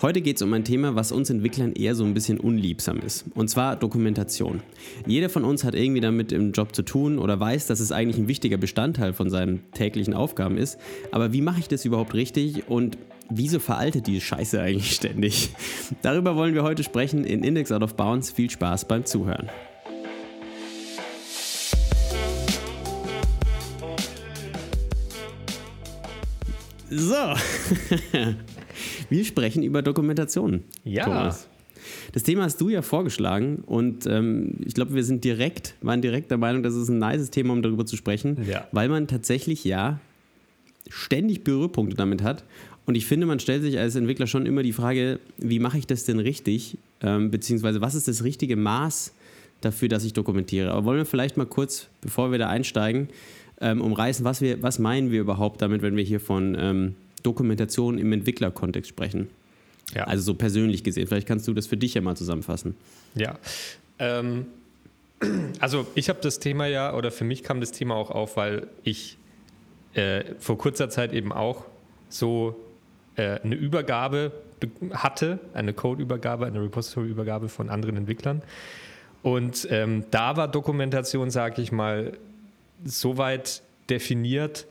Heute geht es um ein Thema, was uns Entwicklern eher so ein bisschen unliebsam ist. Und zwar Dokumentation. Jeder von uns hat irgendwie damit im Job zu tun oder weiß, dass es eigentlich ein wichtiger Bestandteil von seinen täglichen Aufgaben ist. Aber wie mache ich das überhaupt richtig und wieso veraltet diese Scheiße eigentlich ständig? Darüber wollen wir heute sprechen in Index Out of Bounds. Viel Spaß beim Zuhören. So. Wir sprechen über Dokumentation. Ja. Thomas. Das Thema hast du ja vorgeschlagen und ähm, ich glaube, wir sind direkt, waren direkt der Meinung, das ist ein nices Thema, um darüber zu sprechen, Ja. weil man tatsächlich ja ständig Berührpunkte damit hat. Und ich finde, man stellt sich als Entwickler schon immer die Frage, wie mache ich das denn richtig? Ähm, beziehungsweise, was ist das richtige Maß dafür, dass ich dokumentiere? Aber wollen wir vielleicht mal kurz, bevor wir da einsteigen, ähm, umreißen, was, wir, was meinen wir überhaupt damit, wenn wir hier von ähm, Dokumentation im Entwicklerkontext sprechen? Ja. Also so persönlich gesehen. Vielleicht kannst du das für dich ja mal zusammenfassen. Ja. Ähm, also ich habe das Thema ja, oder für mich kam das Thema auch auf, weil ich äh, vor kurzer Zeit eben auch so äh, eine Übergabe be- hatte, eine Code-Übergabe, eine Repository-Übergabe von anderen Entwicklern. Und ähm, da war Dokumentation, sage ich mal, soweit definiert,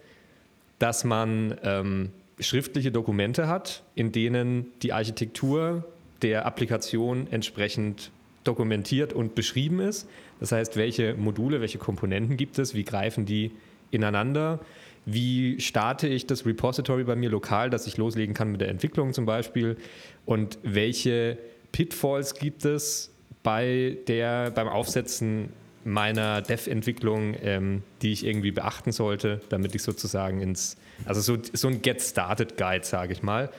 dass man ähm, schriftliche Dokumente hat, in denen die Architektur der Applikation entsprechend dokumentiert und beschrieben ist. Das heißt, welche Module, welche Komponenten gibt es, wie greifen die ineinander, wie starte ich das Repository bei mir lokal, dass ich loslegen kann mit der Entwicklung zum Beispiel und welche Pitfalls gibt es bei der, beim Aufsetzen meiner Dev-Entwicklung, ähm, die ich irgendwie beachten sollte, damit ich sozusagen ins, also so, so ein Get Started Guide, sage ich mal,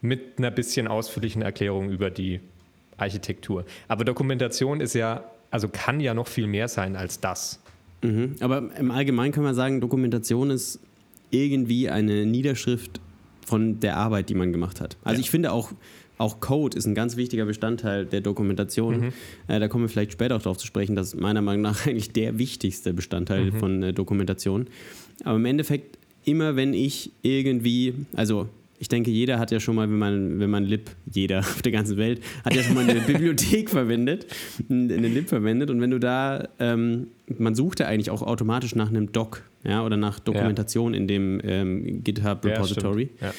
mit einer bisschen ausführlichen Erklärung über die Architektur. Aber Dokumentation ist ja, also kann ja noch viel mehr sein als das. Mhm. Aber im Allgemeinen kann man sagen, Dokumentation ist irgendwie eine Niederschrift von der Arbeit, die man gemacht hat. Also Ja. ich finde auch, auch Code ist ein ganz wichtiger Bestandteil der Dokumentation. Mhm. Äh, da kommen wir vielleicht später auch darauf zu sprechen, das ist meiner Meinung nach eigentlich der wichtigste Bestandteil Mhm. von äh, Dokumentation. Aber im Endeffekt, immer wenn ich irgendwie, also ich denke, jeder hat ja schon mal, wenn man, wenn man Lib, jeder auf der ganzen Welt, hat ja schon mal eine Bibliothek verwendet, eine Lib verwendet. Und wenn du da, ähm, man sucht ja eigentlich auch automatisch nach einem Doc, ja, oder nach Dokumentation in dem ähm, GitHub Repository. Ja, stimmt.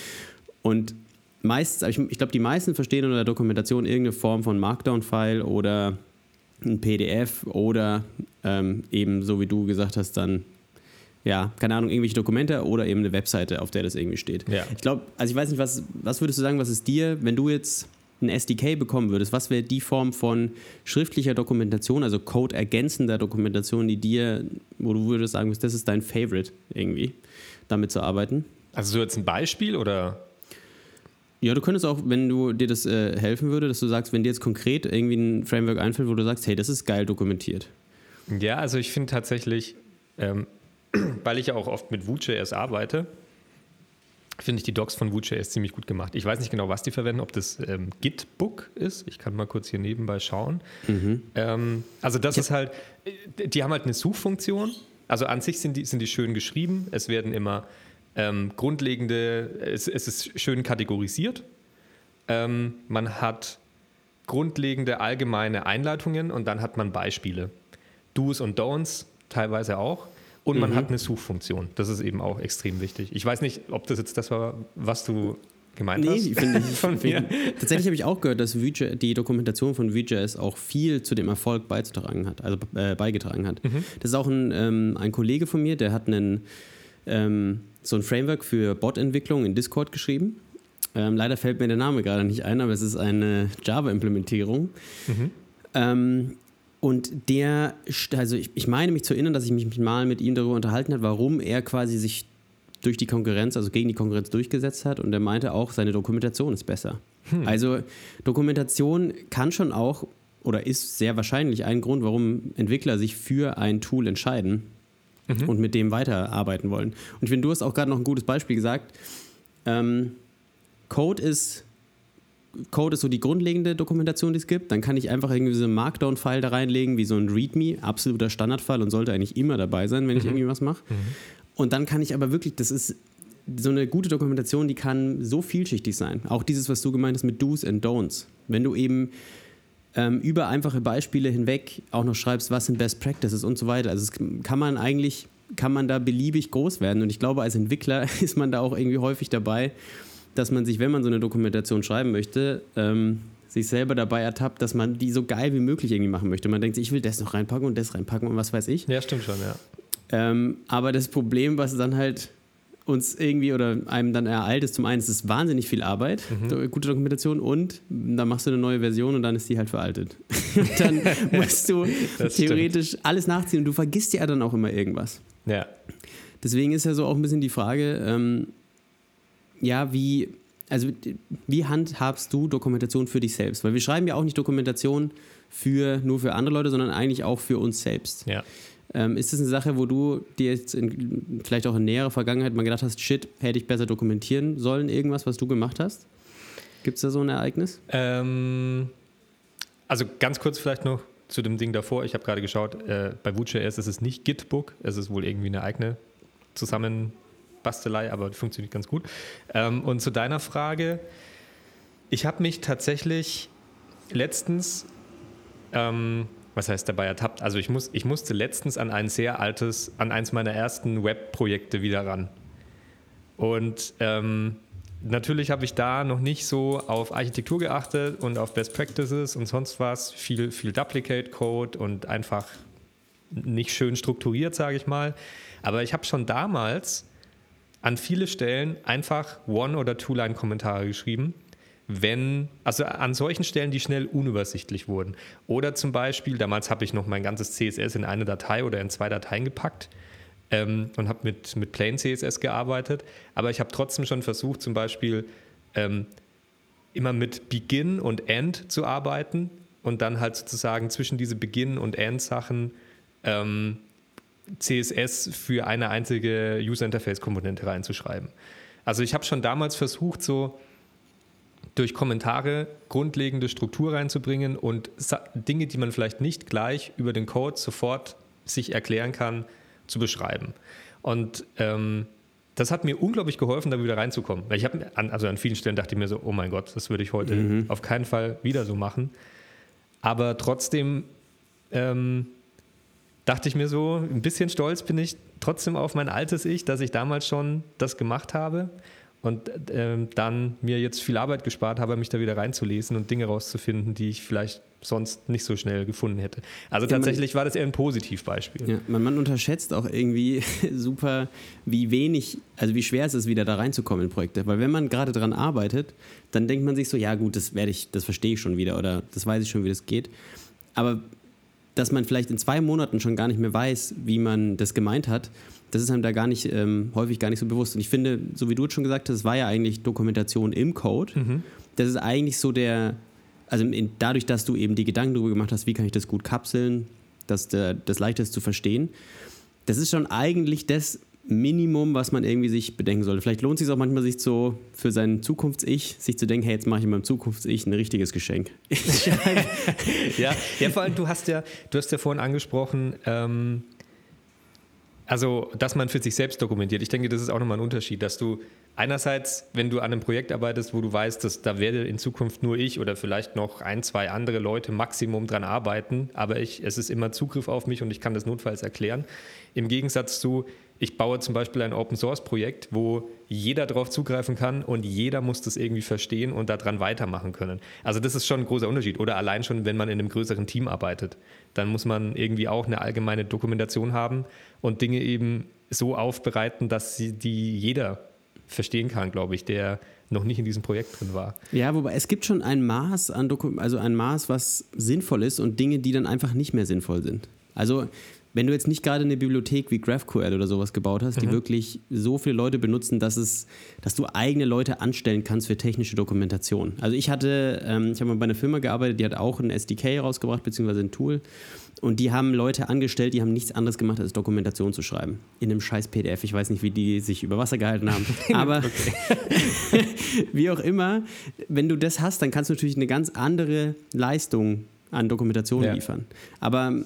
Und meistens, aber ich, ich glaube, die meisten verstehen unter Dokumentation irgendeine Form von Markdown-File oder ein PDF oder ähm, eben, so wie du gesagt hast, dann, ja, keine Ahnung, irgendwelche Dokumente oder eben eine Webseite, auf der das irgendwie steht. Ja. Ich glaube, also ich weiß nicht, was, was würdest du sagen, was ist dir, wenn du jetzt ein SDK bekommen würdest, was wäre die Form von schriftlicher Dokumentation, also Code ergänzender Dokumentation, die dir, wo du würdest sagen, das ist dein Favorite irgendwie, damit zu arbeiten? Also so jetzt ein Beispiel oder? Ja, du könntest auch, wenn du dir das äh, helfen würde, dass du sagst, wenn dir jetzt konkret irgendwie ein Framework einfällt, wo du sagst, hey, das ist geil dokumentiert. Ja, also ich finde tatsächlich, ähm, weil ich ja auch oft mit Vue.js arbeite, finde ich die Docs von Vue.js ziemlich gut gemacht. Ich weiß nicht genau, was die verwenden, ob das ähm, Gitbook ist. Ich kann mal kurz hier nebenbei schauen. Ähm, also das ist halt, äh, die haben halt eine Suchfunktion. Also an sich sind die, sind die schön geschrieben. Es werden immer ähm, grundlegende, es, es ist schön kategorisiert. Ähm, man hat grundlegende allgemeine Einleitungen und dann hat man Beispiele. Do's und Don'ts teilweise auch. Und man hat eine Suchfunktion. Das ist eben auch extrem wichtig. Ich weiß nicht, ob das jetzt das war, was du gemeint hast. ich finde ich. Von mir. Tatsächlich habe ich auch gehört, dass Vue.js- die Dokumentation von Vue.js auch viel zu dem Erfolg beizutragen hat, also äh, beigetragen hat. Das ist auch ein, ähm, ein Kollege von mir, der hat einen, ähm, so ein Framework für Bot-Entwicklung in Discord geschrieben. Ähm, leider fällt mir der Name gerade nicht ein, aber es ist eine Java-Implementierung. Ähm, und der, also ich, ich meine mich zu erinnern, dass ich mich mal mit ihm darüber unterhalten habe, warum er quasi sich durch die Konkurrenz, also gegen die Konkurrenz durchgesetzt hat. Und er meinte auch, seine Dokumentation ist besser. Also Dokumentation kann schon auch oder ist sehr wahrscheinlich ein Grund, warum Entwickler sich für ein Tool entscheiden und mit dem weiterarbeiten wollen. Und ich finde, du hast auch gerade noch ein gutes Beispiel gesagt. Ähm, Code ist Code ist so die grundlegende Dokumentation, die es gibt. Dann kann ich einfach irgendwie so einen Markdown-File da reinlegen, wie so ein README, absoluter Standardfall und sollte eigentlich immer dabei sein, wenn ich irgendwie was mache. Und dann kann ich aber wirklich, das ist so eine gute Dokumentation, die kann so vielschichtig sein. Auch dieses, was du gemeint hast mit Do's and Don'ts. Wenn du eben ähm, über einfache Beispiele hinweg auch noch schreibst, was sind Best Practices und so weiter. Also es kann man eigentlich, kann man da beliebig groß werden. Und ich glaube, als Entwickler ist man da auch irgendwie häufig dabei, dass man sich, wenn man so eine Dokumentation schreiben möchte, ähm, sich selber dabei ertappt, dass man die so geil wie möglich irgendwie machen möchte. Man denkt sich, ich will das noch reinpacken und das reinpacken und was weiß ich. Ja, stimmt schon, ja. Ähm, aber das Problem, was dann halt uns irgendwie oder einem dann ereilt, ist zum einen, es ist wahnsinnig viel Arbeit, mhm. gute Dokumentation und dann machst du eine neue Version und dann ist die halt veraltet. und dann musst du theoretisch stimmt. alles nachziehen und du vergisst ja dann auch immer irgendwas. Ja. Deswegen ist ja so auch ein bisschen die Frage, ähm, ja, wie, also wie handhabst du Dokumentation für dich selbst? Weil wir schreiben ja auch nicht Dokumentation für, nur für andere Leute, sondern eigentlich auch für uns selbst. Ja. Ähm, ist das eine Sache, wo du dir jetzt in, vielleicht auch in näherer Vergangenheit mal gedacht hast, shit, hätte ich besser dokumentieren sollen, irgendwas, was du gemacht hast? Gibt es da so ein Ereignis? Ähm, also ganz kurz vielleicht noch zu dem Ding davor. Ich habe gerade geschaut, äh, bei Vue.js ist es nicht Gitbook, es ist wohl irgendwie eine eigene Zusammenbastelei, aber funktioniert ganz gut. Ähm, und zu deiner Frage, ich habe mich tatsächlich letztens ähm, was heißt dabei ertappt? Also ich, muss, ich musste letztens an ein sehr altes, an eins meiner ersten Webprojekte wieder ran. Und ähm, natürlich habe ich da noch nicht so auf Architektur geachtet und auf Best Practices und sonst was. Viel, viel Duplicate Code und einfach nicht schön strukturiert, sage ich mal. Aber ich habe schon damals an viele Stellen einfach One- oder Two-Line-Kommentare geschrieben wenn, also an solchen Stellen, die schnell unübersichtlich wurden. Oder zum Beispiel, damals habe ich noch mein ganzes CSS in eine Datei oder in zwei Dateien gepackt ähm, und habe mit, mit Plain CSS gearbeitet. Aber ich habe trotzdem schon versucht, zum Beispiel ähm, immer mit Begin und End zu arbeiten und dann halt sozusagen zwischen diese Begin- und End-Sachen ähm, CSS für eine einzige User-Interface-Komponente reinzuschreiben. Also ich habe schon damals versucht, so durch Kommentare grundlegende Struktur reinzubringen und Dinge, die man vielleicht nicht gleich über den Code sofort sich erklären kann, zu beschreiben. Und ähm, das hat mir unglaublich geholfen, da wieder reinzukommen. Ich habe, also an vielen Stellen dachte ich mir so, oh mein Gott, das würde ich heute mhm. auf keinen Fall wieder so machen. Aber trotzdem ähm, dachte ich mir so, ein bisschen stolz bin ich trotzdem auf mein altes Ich, dass ich damals schon das gemacht habe und ähm, dann mir jetzt viel Arbeit gespart habe, mich da wieder reinzulesen und Dinge rauszufinden, die ich vielleicht sonst nicht so schnell gefunden hätte. Also tatsächlich ja, man, war das eher ein Positivbeispiel. Ja, man, man, unterschätzt auch irgendwie super, wie wenig, also wie schwer es ist, wieder da reinzukommen in Projekte. Weil wenn man gerade dran arbeitet, dann denkt man sich so, ja gut, das werde ich, das verstehe ich schon wieder oder das weiß ich schon, wie das geht. Aber dass man vielleicht in zwei Monaten schon gar nicht mehr weiß, wie man das gemeint hat, das ist einem da gar nicht, ähm, häufig gar nicht so bewusst. Und ich finde, so wie du es schon gesagt hast, es war ja eigentlich Dokumentation im Code. Mhm. Das ist eigentlich so der, also in, dadurch, dass du eben die Gedanken darüber gemacht hast, wie kann ich das gut kapseln, dass der, das leichter ist zu verstehen. Das ist schon eigentlich das Minimum, was man irgendwie sich bedenken sollte. Vielleicht lohnt es sich auch manchmal, sich so für sein Zukunfts-Ich, sich zu denken, hey, jetzt mache ich meinem Zukunfts-Ich ein richtiges Geschenk. ja, ja, vor allem, du hast ja, du hast ja vorhin angesprochen, ähm, also, dass man für sich selbst dokumentiert. Ich denke, das ist auch nochmal ein Unterschied, dass du einerseits, wenn du an einem Projekt arbeitest, wo du weißt, dass da werde in Zukunft nur ich oder vielleicht noch ein, zwei andere Leute Maximum dran arbeiten, aber ich, es ist immer Zugriff auf mich und ich kann das notfalls erklären. Im Gegensatz zu, ich baue zum Beispiel ein Open Source Projekt, wo jeder darauf zugreifen kann und jeder muss das irgendwie verstehen und daran weitermachen können. Also das ist schon ein großer Unterschied. Oder allein schon, wenn man in einem größeren Team arbeitet, dann muss man irgendwie auch eine allgemeine Dokumentation haben und Dinge eben so aufbereiten, dass sie die jeder verstehen kann, glaube ich, der noch nicht in diesem Projekt drin war. Ja, wobei es gibt schon ein Maß an Dokum also ein Maß, was sinnvoll ist und Dinge, die dann einfach nicht mehr sinnvoll sind. Also wenn du jetzt nicht gerade eine Bibliothek wie GraphQL oder sowas gebaut hast, die mhm. wirklich so viele Leute benutzen, dass es, dass du eigene Leute anstellen kannst für technische Dokumentation. Also ich hatte, ähm, ich habe mal bei einer Firma gearbeitet, die hat auch ein SDK rausgebracht, beziehungsweise ein Tool. Und die haben Leute angestellt, die haben nichts anderes gemacht, als Dokumentation zu schreiben. In einem scheiß PDF. Ich weiß nicht, wie die sich über Wasser gehalten haben. Aber wie auch immer, wenn du das hast, dann kannst du natürlich eine ganz andere Leistung an Dokumentation ja. liefern. Aber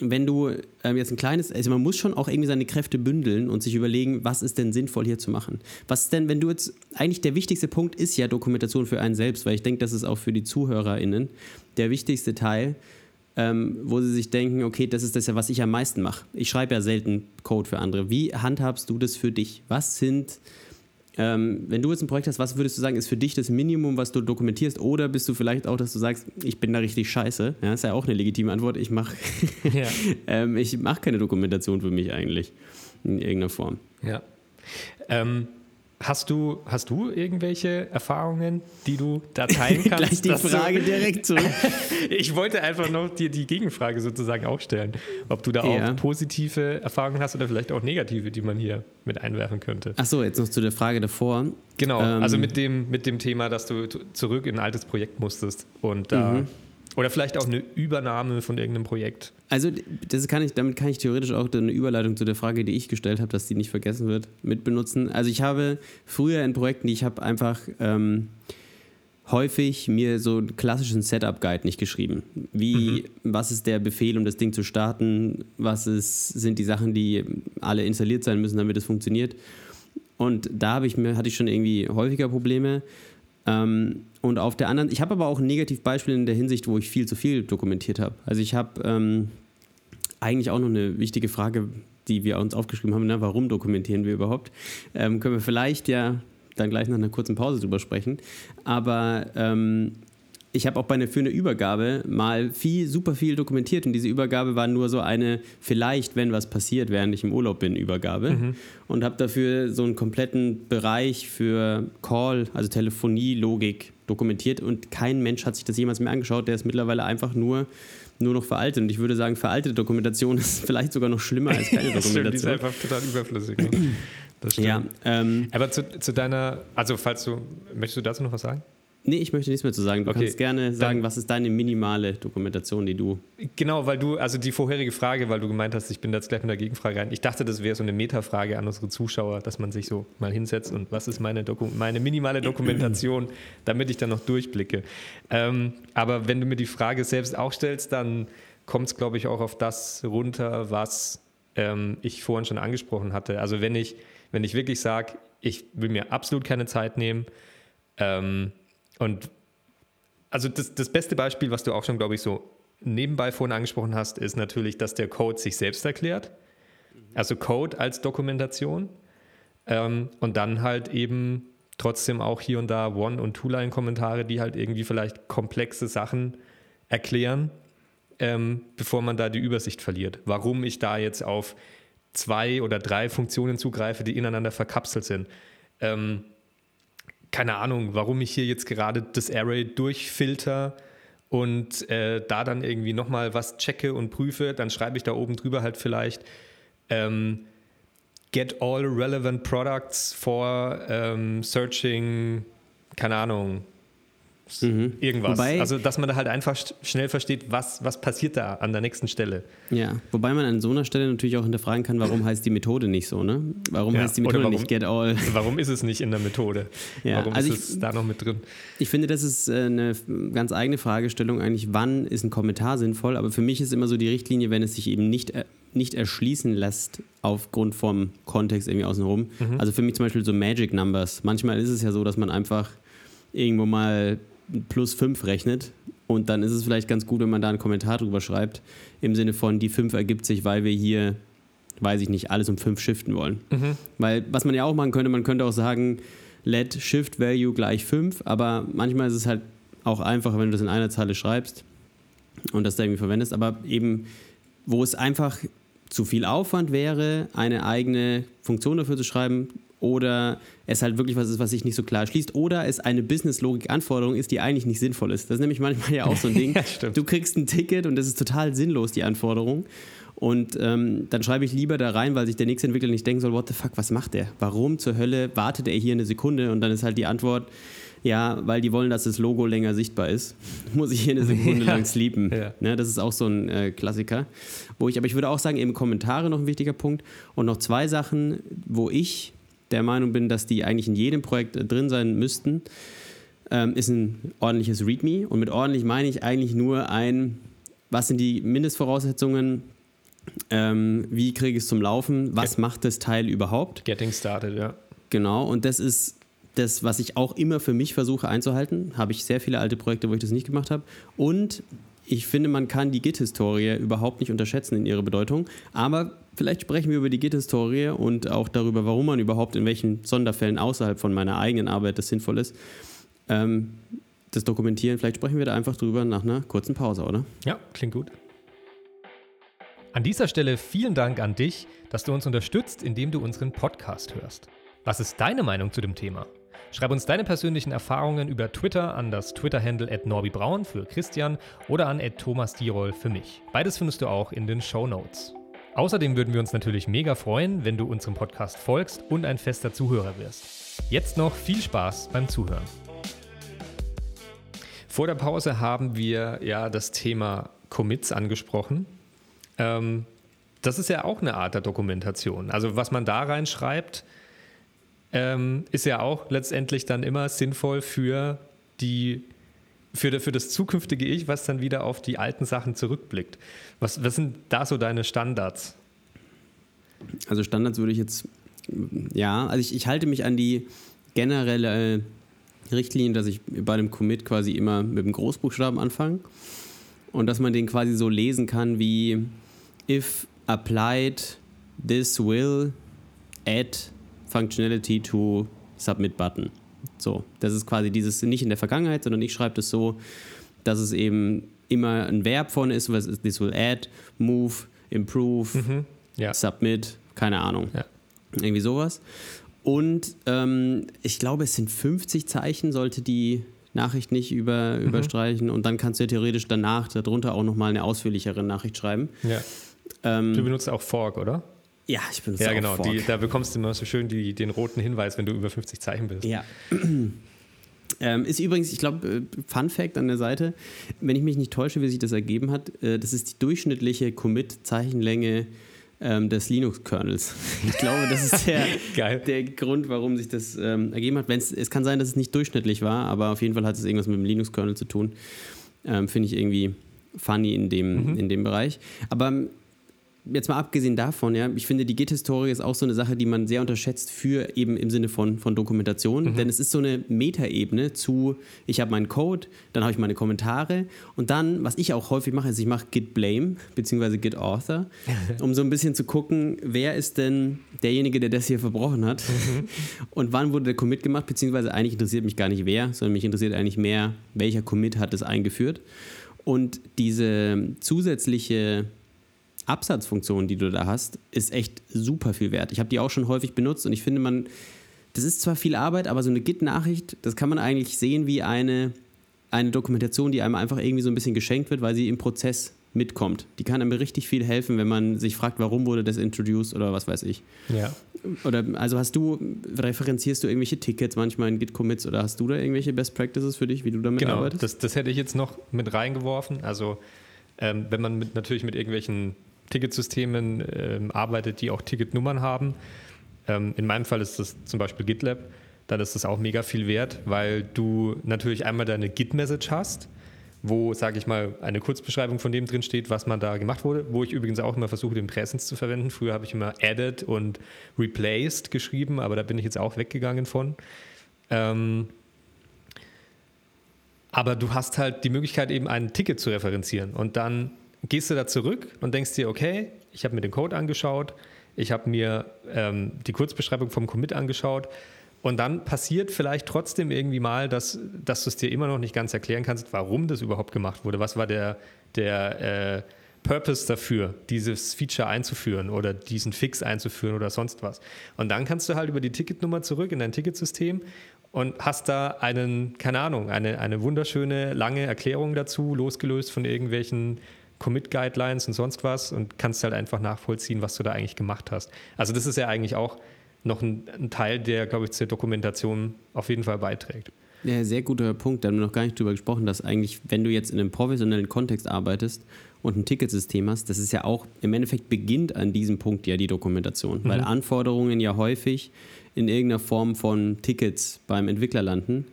wenn du ähm, jetzt ein kleines, also man muss schon auch irgendwie seine Kräfte bündeln und sich überlegen, was ist denn sinnvoll hier zu machen. Was denn, wenn du jetzt, eigentlich der wichtigste Punkt ist ja Dokumentation für einen selbst, weil ich denke, das ist auch für die ZuhörerInnen der wichtigste Teil, ähm, wo sie sich denken, okay, das ist das ja, was ich am meisten mache. Ich schreibe ja selten Code für andere. Wie handhabst du das für dich? Was sind ähm, wenn du jetzt ein Projekt hast, was würdest du sagen, ist für dich das Minimum, was du dokumentierst? Oder bist du vielleicht auch, dass du sagst, ich bin da richtig scheiße? Ja, ist ja auch eine legitime Antwort. Ich mache ja. ähm, mach keine Dokumentation für mich eigentlich in irgendeiner Form. Ja. Ähm, Hast du, hast du irgendwelche Erfahrungen, die du da teilen kannst? Gleich die Frage du, direkt zurück. ich wollte einfach noch dir die Gegenfrage sozusagen auch stellen. Ob du da ja. auch positive Erfahrungen hast oder vielleicht auch negative, die man hier mit einwerfen könnte. Achso, jetzt noch zu der Frage davor. Genau, ähm, also mit dem, mit dem Thema, dass du zurück in ein altes Projekt musstest und da mhm. Oder vielleicht auch eine Übernahme von irgendeinem Projekt. Also das kann ich, damit kann ich theoretisch auch eine Überleitung zu der Frage, die ich gestellt habe, dass die nicht vergessen wird, mit benutzen. Also ich habe früher in Projekten, die ich habe einfach ähm, häufig mir so einen klassischen Setup-Guide nicht geschrieben. Wie, mhm. was ist der Befehl, um das Ding zu starten? Was ist, sind die Sachen, die alle installiert sein müssen, damit es funktioniert? Und da habe ich mir, hatte ich schon irgendwie häufiger Probleme. Ähm, und auf der anderen, ich habe aber auch ein Negativbeispiel in der Hinsicht, wo ich viel zu viel dokumentiert habe. Also ich habe ähm, eigentlich auch noch eine wichtige Frage, die wir uns aufgeschrieben haben, ne? warum dokumentieren wir überhaupt? Ähm, können wir vielleicht ja dann gleich nach einer kurzen Pause drüber sprechen. Aber ähm, ich habe auch bei einer, für eine Übergabe mal viel, super viel dokumentiert und diese Übergabe war nur so eine, vielleicht, wenn was passiert, während ich im Urlaub bin, Übergabe. Mhm. Und habe dafür so einen kompletten Bereich für Call, also Telefonie, Logik dokumentiert und kein Mensch hat sich das jemals mehr angeschaut. Der ist mittlerweile einfach nur, nur noch veraltet. Und ich würde sagen, veraltete Dokumentation ist vielleicht sogar noch schlimmer als keine Dokumentation. Stimmt, die ist einfach total überflüssig. Ne? Das stimmt. Ja, ähm, Aber zu, zu deiner, also falls du, möchtest du dazu noch was sagen? Nee, ich möchte nichts mehr zu sagen. Du okay. kannst gerne sagen, was ist deine minimale Dokumentation, die du. Genau, weil du, also die vorherige Frage, weil du gemeint hast, ich bin da jetzt gleich mit der Gegenfrage rein. Ich dachte, das wäre so eine Metafrage an unsere Zuschauer, dass man sich so mal hinsetzt und was ist meine, Doku meine minimale Dokumentation, damit ich dann noch durchblicke. Ähm, aber wenn du mir die Frage selbst auch stellst, dann kommt es, glaube ich, auch auf das runter, was ähm, ich vorhin schon angesprochen hatte. Also wenn ich, wenn ich wirklich sage, ich will mir absolut keine Zeit nehmen, ähm, und also das, das beste Beispiel, was du auch schon, glaube ich, so nebenbei vorhin angesprochen hast, ist natürlich, dass der Code sich selbst erklärt. Also Code als Dokumentation. Ähm, und dann halt eben trotzdem auch hier und da One- und Two-Line-Kommentare, die halt irgendwie vielleicht komplexe Sachen erklären, ähm, bevor man da die Übersicht verliert. Warum ich da jetzt auf zwei oder drei Funktionen zugreife, die ineinander verkapselt sind. Ähm, keine Ahnung, warum ich hier jetzt gerade das Array durchfilter und äh, da dann irgendwie nochmal was checke und prüfe, dann schreibe ich da oben drüber halt vielleicht ähm, get all relevant products for ähm, searching, keine Ahnung, Mhm. Irgendwas. Wobei, also, dass man da halt einfach schnell versteht, was, was passiert da an der nächsten Stelle. Ja, wobei man an so einer Stelle natürlich auch hinterfragen kann, warum heißt die Methode nicht so, ne? Warum ja, heißt die Methode warum, nicht get all? Warum ist es nicht in der Methode? Ja, warum also ist ich, es da noch mit drin? Ich finde, das ist äh, eine ganz eigene Fragestellung eigentlich, wann ist ein Kommentar sinnvoll? Aber für mich ist immer so die Richtlinie, wenn es sich eben nicht, nicht erschließen lässt aufgrund vom Kontext irgendwie außenrum. Mhm. Also für mich zum Beispiel so Magic Numbers. Manchmal ist es ja so, dass man einfach irgendwo mal plus 5 rechnet. Und dann ist es vielleicht ganz gut, wenn man da einen Kommentar drüber schreibt, im Sinne von, die 5 ergibt sich, weil wir hier, weiß ich nicht, alles um 5 shiften wollen. Mhm. Weil, was man ja auch machen könnte, man könnte auch sagen, let shift value gleich 5, aber manchmal ist es halt auch einfacher, wenn du das in einer Zeile schreibst und das da irgendwie verwendest, aber eben, wo es einfach zu viel Aufwand wäre, eine eigene Funktion dafür zu schreiben, oder es halt wirklich was ist, was sich nicht so klar schließt oder es eine Business-Logik-Anforderung ist, die eigentlich nicht sinnvoll ist. Das ist nämlich manchmal ja auch so ein Ding. ja, du kriegst ein Ticket und das ist total sinnlos, die Anforderung. Und ähm, dann schreibe ich lieber da rein, weil sich der nächste Entwickler nicht denken soll, what the fuck, was macht der? Warum zur Hölle wartet er hier eine Sekunde? Und dann ist halt die Antwort, ja, weil die wollen, dass das Logo länger sichtbar ist. Muss ich hier eine Sekunde ja. lang sleepen. Ja. Ne, das ist auch so ein äh, Klassiker. Wo ich, aber ich würde auch sagen, eben Kommentare noch ein wichtiger Punkt. Und noch zwei Sachen, wo ich der Meinung bin, dass die eigentlich in jedem Projekt äh, drin sein müssten, ähm, ist ein ordentliches README. Und mit ordentlich meine ich eigentlich nur ein, was sind die Mindestvoraussetzungen, Ähm, wie kriege ich es zum Laufen? Was Get macht das Teil überhaupt? Getting started, ja. Genau, und das ist das, was ich auch immer für mich versuche einzuhalten. Habe ich sehr viele alte Projekte, wo ich das nicht gemacht habe. Und ich finde, man kann die Git-Historie überhaupt nicht unterschätzen in ihrer Bedeutung. Aber vielleicht sprechen wir über die Git-Historie und auch darüber, warum man überhaupt in welchen Sonderfällen außerhalb von meiner eigenen Arbeit das sinnvoll ist. Ähm, das dokumentieren, vielleicht sprechen wir da einfach drüber nach einer kurzen Pause, oder? Ja, klingt gut. An dieser Stelle vielen Dank an dich, dass du uns unterstützt, indem du unseren Podcast hörst. Was ist deine Meinung zu dem Thema? Schreib uns deine persönlichen Erfahrungen über Twitter an das Twitter-Handle norbibraun für Christian oder an Thomas Dierol für mich. Beides findest du auch in den Show Notes. Außerdem würden wir uns natürlich mega freuen, wenn du unserem Podcast folgst und ein fester Zuhörer wirst. Jetzt noch viel Spaß beim Zuhören. Vor der Pause haben wir ja das Thema Commits angesprochen. Ähm, das ist ja auch eine Art der Dokumentation. Also was man da reinschreibt, ähm, ist ja auch letztendlich dann immer sinnvoll für die für, für das zukünftige Ich, was dann wieder auf die alten Sachen zurückblickt. Was, was sind da so deine Standards? Also Standards würde ich jetzt, ja, also ich, ich halte mich an die generelle Richtlinie, dass ich bei dem Commit quasi immer mit dem Großbuchstaben anfange und dass man den quasi so lesen kann wie if applied this will add functionality to submit button. So, das ist quasi dieses nicht in der Vergangenheit, sondern ich schreibe das so, dass es eben immer ein Verb von ist, was ist this will add, move, improve, mhm, ja. submit, keine Ahnung. Ja. Irgendwie sowas. Und ähm, ich glaube, es sind 50 Zeichen, sollte die Nachricht nicht über, mhm. überstreichen. Und dann kannst du ja theoretisch danach darunter auch nochmal eine ausführlichere Nachricht schreiben. Ja. Ähm, du benutzt auch Fork, oder? Ja, ich benutze ja, genau. Die, da bekommst du immer so schön die, den roten Hinweis, wenn du über 50 Zeichen bist. Ja. Ähm, ist übrigens, ich glaube, äh, Fun Fact an der Seite, wenn ich mich nicht täusche, wie sich das ergeben hat, äh, das ist die durchschnittliche Commit-Zeichenlänge ähm, des Linux-Kernels. Ich glaube, das ist der, der Grund, warum sich das ähm, ergeben hat. Wenn's, es kann sein, dass es nicht durchschnittlich war, aber auf jeden Fall hat es irgendwas mit dem Linux-Kernel zu tun. Ähm, Finde ich irgendwie funny in dem, mhm. in dem Bereich. Aber jetzt mal abgesehen davon, ja, ich finde, die Git-Historie ist auch so eine Sache, die man sehr unterschätzt für eben im Sinne von, von Dokumentation. Mhm. Denn es ist so eine Metaebene zu, ich habe meinen Code, dann habe ich meine Kommentare und dann, was ich auch häufig mache, ist, ich mache Git Blame bzw. Git Author, um so ein bisschen zu gucken, wer ist denn derjenige, der das hier verbrochen hat mhm. und wann wurde der Commit gemacht, beziehungsweise eigentlich interessiert mich gar nicht wer, sondern mich interessiert eigentlich mehr, welcher Commit hat es eingeführt. Und diese zusätzliche Absatzfunktion, die du da hast, ist echt super viel wert. Ich habe die auch schon häufig benutzt und ich finde, man, das ist zwar viel Arbeit, aber so eine Git-Nachricht, das kann man eigentlich sehen wie eine, eine Dokumentation, die einem einfach irgendwie so ein bisschen geschenkt wird, weil sie im Prozess mitkommt. Die kann einem richtig viel helfen, wenn man sich fragt, warum wurde das introduced oder was weiß ich. Ja. Oder also hast du, referenzierst du irgendwelche Tickets manchmal in Git-Commits oder hast du da irgendwelche Best Practices für dich, wie du damit genau, arbeitest? Das, das hätte ich jetzt noch mit reingeworfen. Also ähm, wenn man mit, natürlich mit irgendwelchen Ticketsystemen ähm, arbeitet, die auch Ticketnummern haben. Ähm, in meinem Fall ist das zum Beispiel GitLab. Dann ist das auch mega viel wert, weil du natürlich einmal deine Git-Message hast, wo, sage ich mal, eine Kurzbeschreibung von dem drin steht, was man da gemacht wurde, wo ich übrigens auch immer versuche, den Präsens zu verwenden. Früher habe ich immer added und replaced geschrieben, aber da bin ich jetzt auch weggegangen von. Ähm, aber du hast halt die Möglichkeit, eben ein Ticket zu referenzieren und dann gehst du da zurück und denkst dir, okay, ich habe mir den Code angeschaut, ich habe mir ähm, die Kurzbeschreibung vom Commit angeschaut und dann passiert vielleicht trotzdem irgendwie mal, dass, dass du es dir immer noch nicht ganz erklären kannst, warum das überhaupt gemacht wurde. Was war der, der äh, Purpose dafür, dieses Feature einzuführen oder diesen Fix einzuführen oder sonst was. Und dann kannst du halt über die Ticketnummer zurück in dein Ticketsystem und hast da einen, keine Ahnung, eine, eine wunderschöne lange Erklärung dazu, losgelöst von irgendwelchen Commit-Guidelines und sonst was und kannst halt einfach nachvollziehen, was du da eigentlich gemacht hast. Also das ist ja eigentlich auch noch ein, ein Teil, der, glaube ich, zur Dokumentation auf jeden Fall beiträgt. Ja, sehr guter Punkt. Da haben wir noch gar nicht drüber gesprochen, dass eigentlich, wenn du jetzt in einem professionellen Kontext arbeitest und ein Ticketsystem hast, das ist ja auch im Endeffekt beginnt an diesem Punkt ja die Dokumentation, mhm. weil Anforderungen ja häufig in irgendeiner Form von Tickets beim Entwickler landen.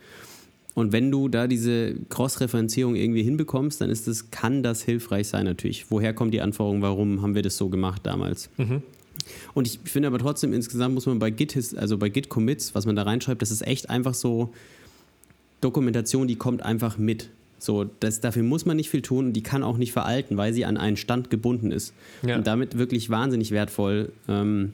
Und wenn du da diese Cross-Referenzierung irgendwie hinbekommst, dann ist das, kann das hilfreich sein natürlich. Woher kommt die Anforderung, warum haben wir das so gemacht damals? Mhm. Und ich finde aber trotzdem, insgesamt muss man bei Git, also bei Git Commits, was man da reinschreibt, das ist echt einfach so Dokumentation, die kommt einfach mit. So, das, dafür muss man nicht viel tun und die kann auch nicht veralten, weil sie an einen Stand gebunden ist. Ja. Und damit wirklich wahnsinnig wertvoll. Ähm,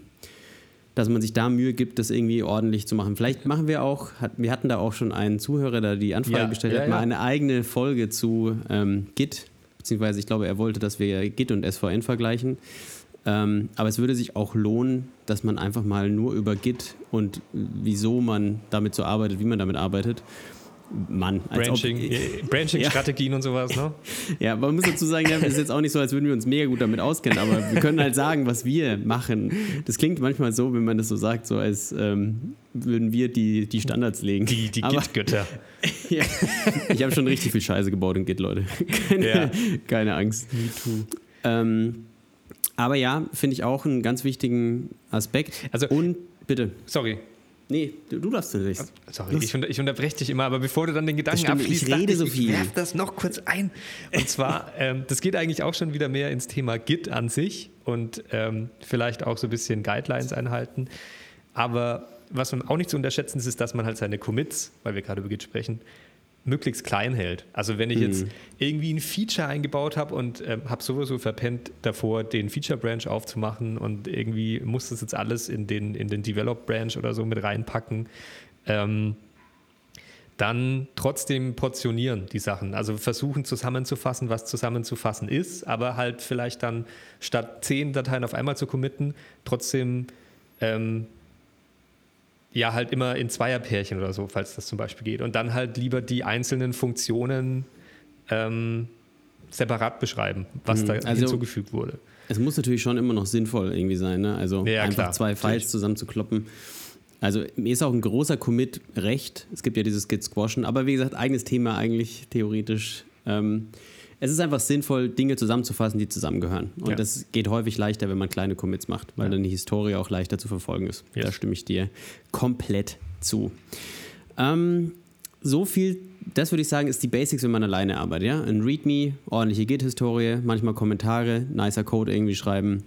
dass man sich da Mühe gibt, das irgendwie ordentlich zu machen. Vielleicht machen wir auch, hat, wir hatten da auch schon einen Zuhörer, der die Anfrage ja, gestellt ja, hat, mal eine eigene Folge zu ähm, Git, beziehungsweise ich glaube, er wollte, dass wir Git und SVN vergleichen. Ähm, aber es würde sich auch lohnen, dass man einfach mal nur über Git und wieso man damit so arbeitet, wie man damit arbeitet, Mann. Branching-Strategien Branching ja. und sowas, ne? Ja, man muss dazu sagen, ja, ist jetzt auch nicht so, als würden wir uns mega gut damit auskennen, aber wir können halt sagen, was wir machen. Das klingt manchmal so, wenn man das so sagt, so als ähm, würden wir die, die Standards legen. Die, die Git-Götter. ja, ich habe schon richtig viel Scheiße gebaut in Git, Leute. Keine, ja. keine Angst. Me too. Ähm, aber ja, finde ich auch einen ganz wichtigen Aspekt. Also, und bitte. Sorry, Nee, du, du darfst nicht. Sorry, ich, unter, ich, unterbreche dich immer, aber bevor du dann den Gedanken stimmt, abschließt, ich rede so viel. Ich werf das noch kurz ein. Und zwar, ähm, das geht eigentlich auch schon wieder mehr ins Thema Git an sich und ähm, vielleicht auch so ein bisschen Guidelines einhalten. Aber was man auch nicht zu unterschätzen ist, ist, dass man halt seine Commits, weil wir gerade über Git sprechen, möglichst klein hält. Also wenn ich jetzt mhm. irgendwie ein Feature eingebaut habe und äh, habe sowieso verpennt davor, den Feature Branch aufzumachen und irgendwie muss das jetzt alles in den, in den Develop Branch oder so mit reinpacken, ähm, dann trotzdem portionieren die Sachen. Also versuchen zusammenzufassen, was zusammenzufassen ist, aber halt vielleicht dann statt zehn Dateien auf einmal zu committen, trotzdem ähm, ja, halt immer in Zweierpärchen oder so, falls das zum Beispiel geht. Und dann halt lieber die einzelnen Funktionen ähm, separat beschreiben, was mhm. da also, hinzugefügt wurde. Es muss natürlich schon immer noch sinnvoll irgendwie sein, ne? Also ja, einfach klar, zwei Files natürlich. zusammen zu kloppen. Also mir ist auch ein großer Commit recht. Es gibt ja dieses Git Squashen, aber wie gesagt, eigenes Thema eigentlich theoretisch. Ähm, es ist einfach sinnvoll, Dinge zusammenzufassen, die zusammengehören. Und ja. das geht häufig leichter, wenn man kleine Commits macht, weil ja. dann die Historie auch leichter zu verfolgen ist. Yes. Da stimme ich dir komplett zu. Ähm, so viel, das würde ich sagen, ist die Basics, wenn man alleine arbeitet. Ja? Ein README, ordentliche Git-Historie, manchmal Kommentare, nicer Code irgendwie schreiben.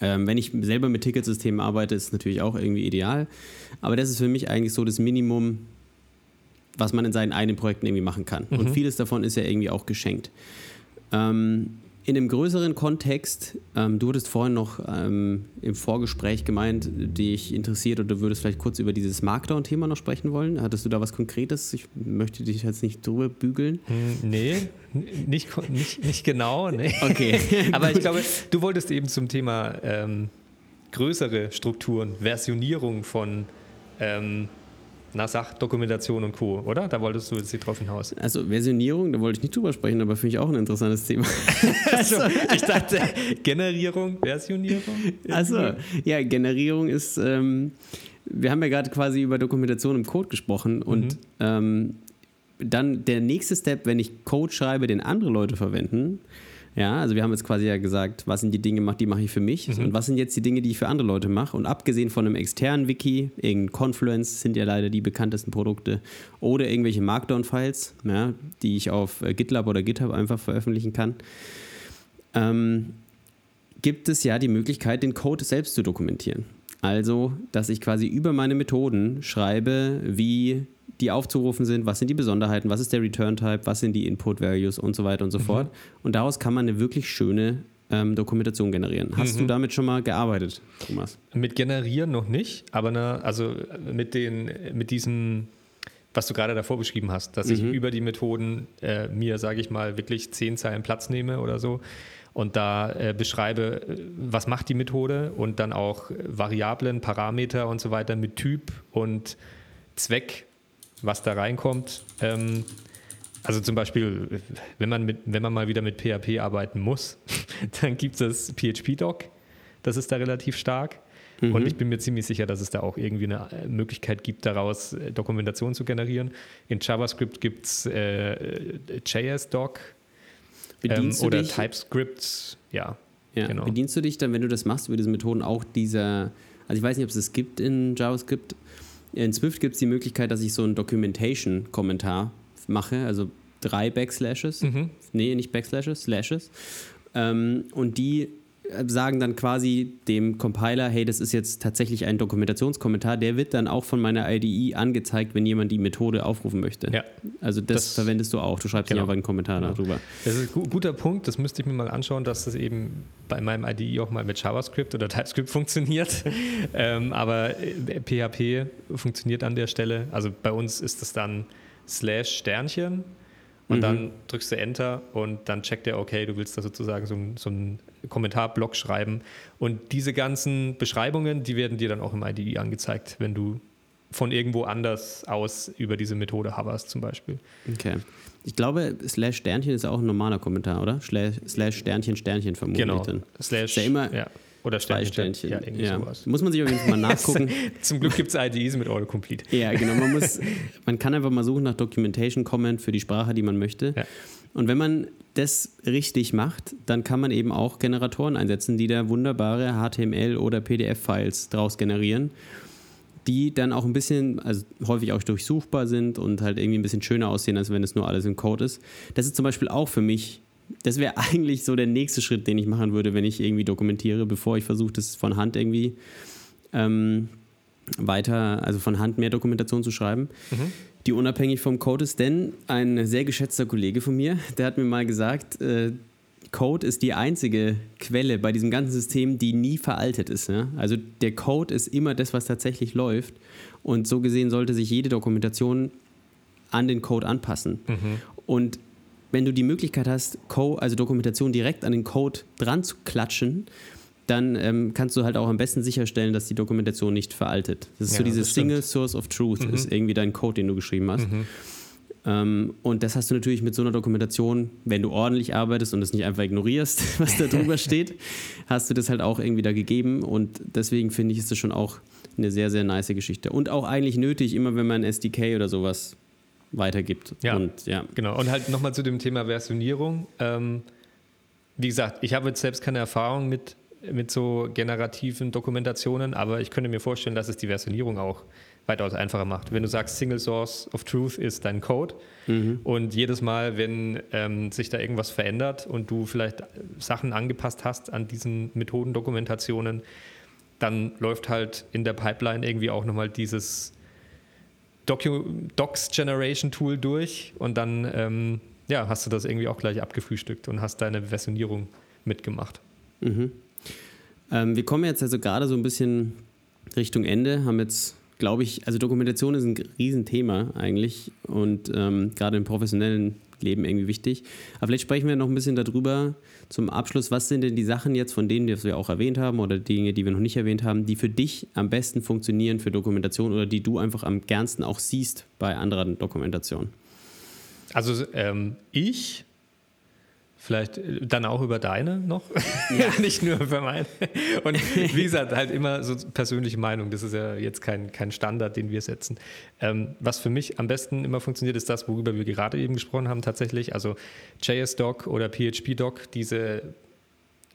Ähm, wenn ich selber mit Ticketsystemen arbeite, ist es natürlich auch irgendwie ideal. Aber das ist für mich eigentlich so das Minimum, was man in seinen eigenen Projekten irgendwie machen kann. Mhm. Und vieles davon ist ja irgendwie auch geschenkt. Ähm, in einem größeren Kontext, ähm, du hattest vorhin noch ähm, im Vorgespräch gemeint, dich interessiert oder du würdest vielleicht kurz über dieses Markdown-Thema noch sprechen wollen. Hattest du da was Konkretes? Ich möchte dich jetzt nicht drüber bügeln. Hm, nee, nicht, nicht, nicht genau. Nee. Okay. Aber ich glaube, du wolltest eben zum Thema ähm, größere Strukturen, Versionierung von ähm, na, Sachdokumentation und Co., oder? Da wolltest du jetzt drauf hinaus. Also Versionierung, da wollte ich nicht drüber sprechen, aber finde ich auch ein interessantes Thema. also, ich dachte, Generierung, Versionierung? Also, ja, Generierung ist, ähm, wir haben ja gerade quasi über Dokumentation im Code gesprochen und mhm. ähm, dann der nächste Step, wenn ich Code schreibe, den andere Leute verwenden, ja, also wir haben jetzt quasi ja gesagt, was sind die Dinge, die mache ich für mich mhm. und was sind jetzt die Dinge, die ich für andere Leute mache. Und abgesehen von einem externen Wiki, irgendein Confluence sind ja leider die bekanntesten Produkte oder irgendwelche Markdown-Files, ja, die ich auf äh, GitLab oder GitHub einfach veröffentlichen kann, ähm, gibt es ja die Möglichkeit, den Code selbst zu dokumentieren. Also, dass ich quasi über meine Methoden schreibe, wie die aufzurufen sind, was sind die Besonderheiten, was ist der Return-Type, was sind die Input-Values und so weiter und so mhm. fort. Und daraus kann man eine wirklich schöne ähm, Dokumentation generieren. Hast mhm. du damit schon mal gearbeitet, Thomas? Mit generieren noch nicht, aber ne, also mit, den, mit diesem, was du gerade davor beschrieben hast, dass mhm. ich über die Methoden äh, mir, sage ich mal, wirklich zehn Zeilen Platz nehme oder so und da äh, beschreibe, was macht die Methode und dann auch Variablen, Parameter und so weiter mit Typ und Zweck was da reinkommt. Ähm, also zum Beispiel, wenn man, mit, wenn man mal wieder mit PHP arbeiten muss, dann gibt es das PHP-Doc. Das ist da relativ stark. Mhm. Und ich bin mir ziemlich sicher, dass es da auch irgendwie eine äh, Möglichkeit gibt, daraus äh, Dokumentation zu generieren. In JavaScript gibt es äh, JS-Doc ähm, oder dich? TypeScript. Ja, ja, genau. Bedienst du dich dann, wenn du das machst, über diese Methoden auch dieser, also ich weiß nicht, ob es das gibt in JavaScript, In Swift gibt es die Möglichkeit, dass ich so einen Documentation-Kommentar mache, also drei Backslashes. Mhm. Nee, nicht Backslashes, Slashes. Ähm, und die sagen dann quasi dem Compiler, hey, das ist jetzt tatsächlich ein Dokumentationskommentar, der wird dann auch von meiner IDE angezeigt, wenn jemand die Methode aufrufen möchte. Ja. Also das, das verwendest du auch, du schreibst genau. einfach einen Kommentar genau. darüber. Das ist ein guter Punkt, das müsste ich mir mal anschauen, dass das eben bei meinem IDE auch mal mit JavaScript oder TypeScript funktioniert. ähm, aber PHP äh, funktioniert an der Stelle, also bei uns ist das dann Slash Sternchen und mhm. dann drückst du Enter und dann checkt er, okay, du willst da sozusagen so, so einen Kommentarblock schreiben. Und diese ganzen Beschreibungen, die werden dir dann auch im IDE angezeigt, wenn du von irgendwo anders aus über diese Methode hoverst zum Beispiel. Okay. Ich glaube, Slash Sternchen ist auch ein normaler Kommentar, oder? Slash, slash Sternchen, Sternchen vermutlich genau. dann. Slash, ist ja immer ja. Oder Sternchen. Sternchen. Ja, irgendwie ja. sowas. Muss man sich auf jeden Fall mal nachgucken. Zum Glück gibt es IDEs mit Autocomplete. Ja, genau. Man, muss, man kann einfach mal suchen nach Documentation Comment für die Sprache, die man möchte. Ja. Und wenn man das richtig macht, dann kann man eben auch Generatoren einsetzen, die da wunderbare HTML- oder PDF-Files draus generieren, die dann auch ein bisschen, also häufig auch durchsuchbar sind und halt irgendwie ein bisschen schöner aussehen, als wenn es nur alles im Code ist. Das ist zum Beispiel auch für mich das wäre eigentlich so der nächste Schritt, den ich machen würde, wenn ich irgendwie dokumentiere, bevor ich versuche, das von Hand irgendwie ähm, weiter, also von Hand mehr Dokumentation zu schreiben, mhm. die unabhängig vom Code ist. Denn ein sehr geschätzter Kollege von mir, der hat mir mal gesagt, äh, Code ist die einzige Quelle bei diesem ganzen System, die nie veraltet ist. Ja? Also der Code ist immer das, was tatsächlich läuft. Und so gesehen sollte sich jede Dokumentation an den Code anpassen. Mhm. Und wenn du die Möglichkeit hast, Code, also Dokumentation direkt an den Code dran zu klatschen, dann ähm, kannst du halt auch am besten sicherstellen, dass die Dokumentation nicht veraltet. Das ist ja, so dieses Single Source of Truth, mhm. ist irgendwie dein Code, den du geschrieben hast. Mhm. Ähm, und das hast du natürlich mit so einer Dokumentation, wenn du ordentlich arbeitest und es nicht einfach ignorierst, was da drüber steht, hast du das halt auch irgendwie da gegeben. Und deswegen finde ich, ist das schon auch eine sehr, sehr nice Geschichte. Und auch eigentlich nötig, immer wenn man SDK oder sowas weitergibt. Ja, und, ja. genau. Und halt nochmal zu dem Thema Versionierung. Ähm, wie gesagt, ich habe jetzt selbst keine Erfahrung mit, mit so generativen Dokumentationen, aber ich könnte mir vorstellen, dass es die Versionierung auch weitaus einfacher macht. Wenn du sagst, Single Source of Truth ist dein Code mhm. und jedes Mal, wenn ähm, sich da irgendwas verändert und du vielleicht Sachen angepasst hast an diesen Methodendokumentationen, dann läuft halt in der Pipeline irgendwie auch nochmal dieses Docu Docs Generation Tool durch und dann ähm, ja, hast du das irgendwie auch gleich abgefrühstückt und hast deine Versionierung mitgemacht. Mhm. Ähm, wir kommen jetzt also gerade so ein bisschen Richtung Ende, haben jetzt, glaube ich, also Dokumentation ist ein Riesenthema eigentlich und ähm, gerade im professionellen Leben irgendwie wichtig. Aber vielleicht sprechen wir noch ein bisschen darüber zum Abschluss. Was sind denn die Sachen jetzt, von denen die wir auch erwähnt haben oder Dinge, die wir noch nicht erwähnt haben, die für dich am besten funktionieren für Dokumentation oder die du einfach am gernsten auch siehst bei anderen Dokumentationen? Also ähm, ich Vielleicht äh, dann auch über deine noch, ja. nicht nur über meine. Und wie gesagt, halt immer so persönliche Meinung. Das ist ja jetzt kein, kein Standard, den wir setzen. Ähm, was für mich am besten immer funktioniert, ist das, worüber wir gerade eben gesprochen haben, tatsächlich. Also JS-Doc oder PHP-Doc, diese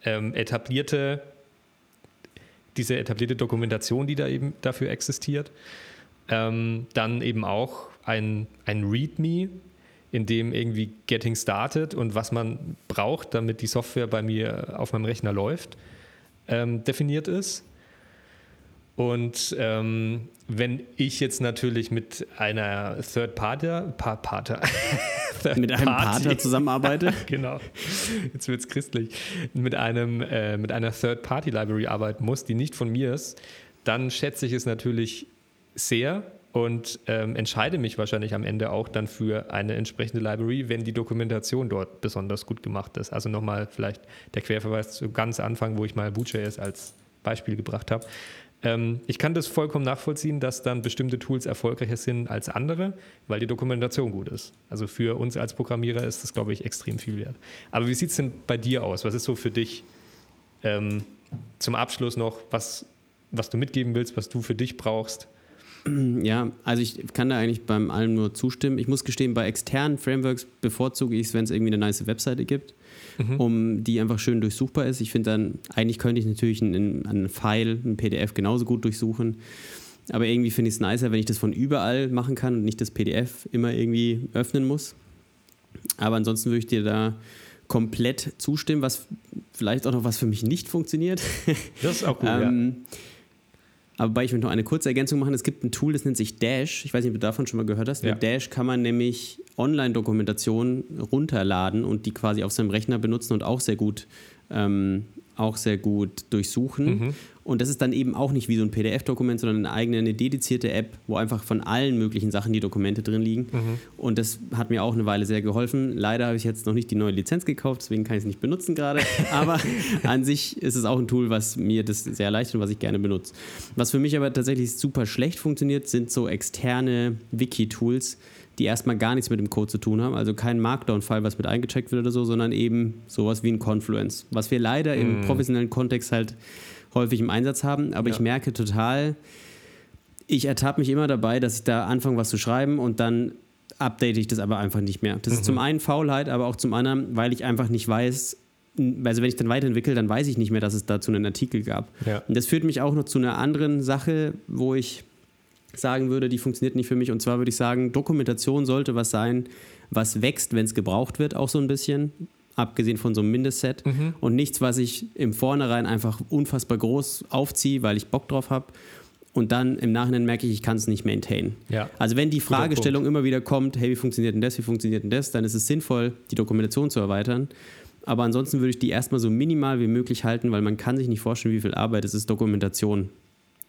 ähm, etablierte, diese etablierte Dokumentation, die da eben dafür existiert. Ähm, dann eben auch ein, ein README, in dem irgendwie Getting Started und was man braucht, damit die Software bei mir auf meinem Rechner läuft, ähm, definiert ist. Und ähm, wenn ich jetzt natürlich mit einer Third Party, pa Pater, mit einem Party, Pater zusammenarbeite, genau, jetzt wird es christlich, mit einem äh, mit einer Third Party Library arbeiten muss, die nicht von mir ist, dann schätze ich es natürlich sehr, und ähm, entscheide mich wahrscheinlich am Ende auch dann für eine entsprechende Library, wenn die Dokumentation dort besonders gut gemacht ist. Also nochmal vielleicht der Querverweis zu ganz Anfang, wo ich mal Boot.js als Beispiel gebracht habe. Ähm, ich kann das vollkommen nachvollziehen, dass dann bestimmte Tools erfolgreicher sind als andere, weil die Dokumentation gut ist. Also für uns als Programmierer ist das, glaube ich, extrem viel wert. Aber wie sieht es denn bei dir aus? Was ist so für dich ähm, zum Abschluss noch, was, was du mitgeben willst, was du für dich brauchst? Ja, also ich kann da eigentlich beim allem nur zustimmen. Ich muss gestehen, bei externen Frameworks bevorzuge ich es, wenn es irgendwie eine nice Webseite gibt, mhm. um die einfach schön durchsuchbar ist. Ich finde dann, eigentlich könnte ich natürlich einen, einen File, ein PDF genauso gut durchsuchen. Aber irgendwie finde ich es nicer, wenn ich das von überall machen kann und nicht das PDF immer irgendwie öffnen muss. Aber ansonsten würde ich dir da komplett zustimmen, was vielleicht auch noch was für mich nicht funktioniert. Das ist auch gut, ähm, ja. Aber ich möchte noch eine kurze Ergänzung machen. Es gibt ein Tool, das nennt sich Dash. Ich weiß nicht, ob du davon schon mal gehört hast. Ja. Mit Dash kann man nämlich Online-Dokumentationen runterladen und die quasi auf seinem Rechner benutzen und auch sehr gut ähm, auch sehr gut durchsuchen. Mhm. Und das ist dann eben auch nicht wie so ein PDF-Dokument, sondern eine eigene, eine dedizierte App, wo einfach von allen möglichen Sachen die Dokumente drin liegen. Mhm. Und das hat mir auch eine Weile sehr geholfen. Leider habe ich jetzt noch nicht die neue Lizenz gekauft, deswegen kann ich es nicht benutzen gerade. Aber an sich ist es auch ein Tool, was mir das sehr erleichtert und was ich gerne benutze. Was für mich aber tatsächlich super schlecht funktioniert, sind so externe Wiki-Tools die erstmal gar nichts mit dem Code zu tun haben. Also kein Markdown-File, was mit eingecheckt wird oder so, sondern eben sowas wie ein Confluence. Was wir leider mm. im professionellen Kontext halt häufig im Einsatz haben. Aber ja. ich merke total, ich ertappe mich immer dabei, dass ich da anfange, was zu schreiben und dann update ich das aber einfach nicht mehr. Das mhm. ist zum einen Faulheit, aber auch zum anderen, weil ich einfach nicht weiß, also wenn ich dann weiterentwickle, dann weiß ich nicht mehr, dass es dazu einen Artikel gab. Ja. Und das führt mich auch noch zu einer anderen Sache, wo ich sagen würde, die funktioniert nicht für mich. Und zwar würde ich sagen, Dokumentation sollte was sein, was wächst, wenn es gebraucht wird, auch so ein bisschen. Abgesehen von so einem Mindestset. Mhm. Und nichts, was ich im Vornherein einfach unfassbar groß aufziehe, weil ich Bock drauf habe. Und dann im Nachhinein merke ich, ich kann es nicht maintainen. Ja. Also wenn die Fragestellung immer wieder kommt, hey, wie funktioniert denn das, wie funktioniert denn das, dann ist es sinnvoll, die Dokumentation zu erweitern. Aber ansonsten würde ich die erstmal so minimal wie möglich halten, weil man kann sich nicht vorstellen, wie viel Arbeit es ist, Dokumentation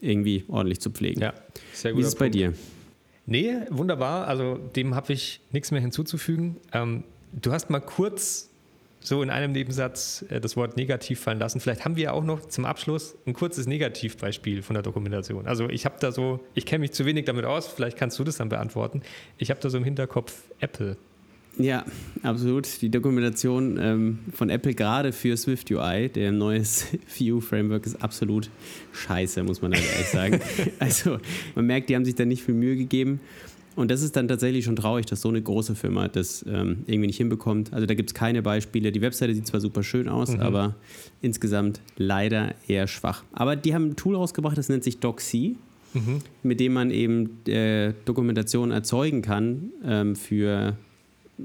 irgendwie ordentlich zu pflegen. Ja, sehr gut. Wie ist es bei dir? Nee, wunderbar. Also dem habe ich nichts mehr hinzuzufügen. Ähm, du hast mal kurz so in einem Nebensatz äh, das Wort negativ fallen lassen. Vielleicht haben wir auch noch zum Abschluss ein kurzes Negativbeispiel von der Dokumentation. Also ich habe da so, ich kenne mich zu wenig damit aus, vielleicht kannst du das dann beantworten. Ich habe da so im Hinterkopf Apple. Ja, absolut. Die Dokumentation ähm, von Apple gerade für Swift UI, der neues View-Framework, ist absolut scheiße, muss man halt ehrlich sagen. also man merkt, die haben sich da nicht viel Mühe gegeben. Und das ist dann tatsächlich schon traurig, dass so eine große Firma das ähm, irgendwie nicht hinbekommt. Also da gibt es keine Beispiele. Die Webseite sieht zwar super schön aus, mhm. aber insgesamt leider eher schwach. Aber die haben ein Tool rausgebracht, das nennt sich DocC. Mhm. mit dem man eben äh, Dokumentation erzeugen kann ähm, für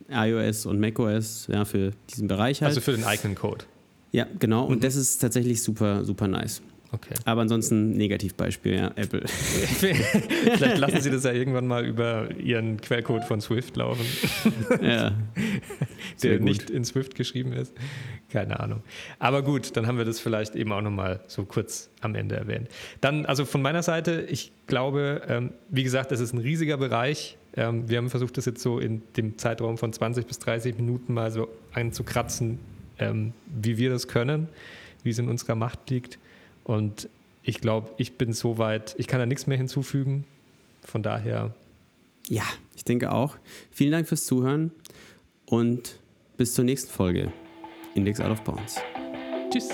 iOS und macOS, ja, für diesen Bereich halt. Also für den Icon-Code. Ja, genau. Und mhm. das ist tatsächlich super, super nice. Okay. Aber ansonsten Negativbeispiel, ja, Apple. Vielleicht lassen Sie das ja irgendwann mal über Ihren Quellcode von Swift laufen. ja. Der nicht in Swift geschrieben ist. Keine Ahnung. Aber gut, dann haben wir das vielleicht eben auch nochmal so kurz am Ende erwähnt. Dann, also von meiner Seite, ich glaube, ähm, wie gesagt, das ist ein riesiger Bereich. Ähm, wir haben versucht, das jetzt so in dem Zeitraum von 20 bis 30 Minuten mal so einzukratzen, ähm, wie wir das können, wie es in unserer Macht liegt. Und ich glaube, ich bin soweit, ich kann da nichts mehr hinzufügen. Von daher. Ja, ich denke auch. Vielen Dank fürs Zuhören und bis zur nächsten Folge. Index Out of Bounds. Tschüss.